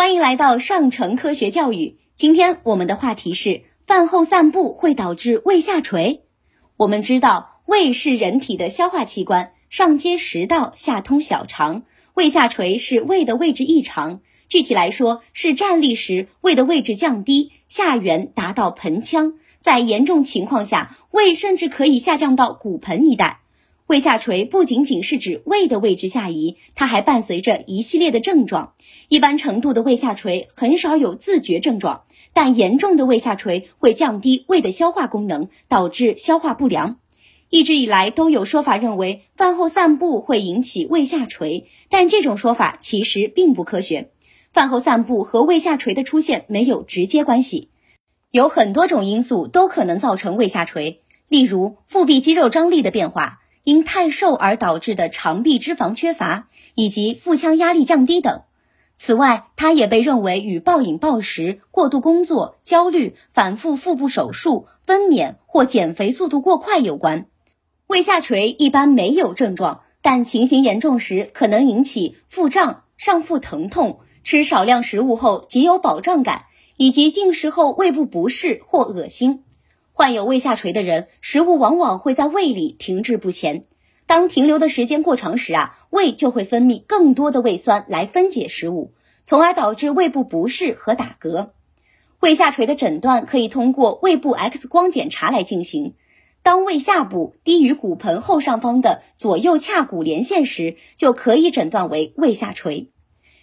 欢迎来到上城科学教育。今天我们的话题是：饭后散步会导致胃下垂。我们知道，胃是人体的消化器官，上接食道，下通小肠。胃下垂是胃的位置异常，具体来说是站立时胃的位置降低，下缘达到盆腔，在严重情况下，胃甚至可以下降到骨盆一带。胃下垂不仅仅是指胃的位置下移，它还伴随着一系列的症状。一般程度的胃下垂很少有自觉症状，但严重的胃下垂会降低胃的消化功能，导致消化不良。一直以来都有说法认为饭后散步会引起胃下垂，但这种说法其实并不科学。饭后散步和胃下垂的出现没有直接关系，有很多种因素都可能造成胃下垂，例如腹壁肌肉张力的变化。因太瘦而导致的肠壁脂肪缺乏，以及腹腔压力降低等。此外，它也被认为与暴饮暴食、过度工作、焦虑、反复腹部手术、分娩或减肥速度过快有关。胃下垂一般没有症状，但情形严重时可能引起腹胀、上腹疼痛、吃少量食物后极有饱胀感，以及进食后胃部不适或恶心。患有胃下垂的人，食物往往会在胃里停滞不前。当停留的时间过长时啊，胃就会分泌更多的胃酸来分解食物，从而导致胃部不适和打嗝。胃下垂的诊断可以通过胃部 X 光检查来进行。当胃下部低于骨盆后上方的左右髂骨连线时，就可以诊断为胃下垂。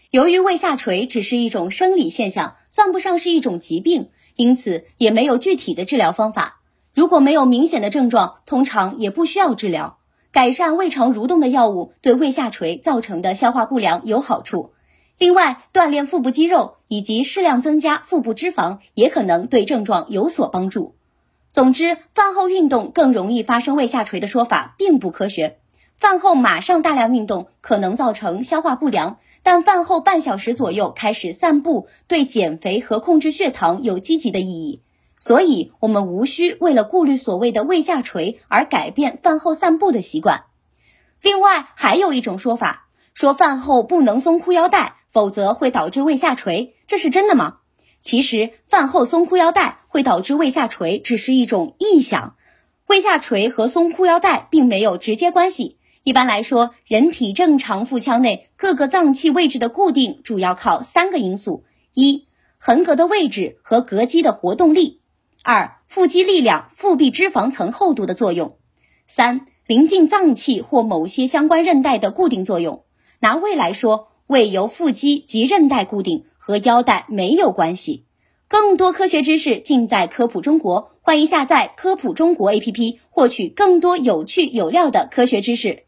由于胃下垂只是一种生理现象，算不上是一种疾病。因此也没有具体的治疗方法。如果没有明显的症状，通常也不需要治疗。改善胃肠蠕动的药物对胃下垂造成的消化不良有好处。另外，锻炼腹部肌肉以及适量增加腹部脂肪也可能对症状有所帮助。总之，饭后运动更容易发生胃下垂的说法并不科学。饭后马上大量运动可能造成消化不良。但饭后半小时左右开始散步，对减肥和控制血糖有积极的意义。所以，我们无需为了顾虑所谓的胃下垂而改变饭后散步的习惯。另外，还有一种说法，说饭后不能松裤腰带，否则会导致胃下垂。这是真的吗？其实，饭后松裤腰带会导致胃下垂，只是一种臆想。胃下垂和松裤腰带并没有直接关系。一般来说，人体正常腹腔内各个脏器位置的固定主要靠三个因素：一、横膈的位置和膈肌的活动力；二、腹肌力量、腹壁脂肪层厚度的作用；三、临近脏器或某些相关韧带的固定作用。拿胃来说，胃由腹肌及韧带固定，和腰带没有关系。更多科学知识尽在科普中国，欢迎下载科普中国 APP，获取更多有趣有料的科学知识。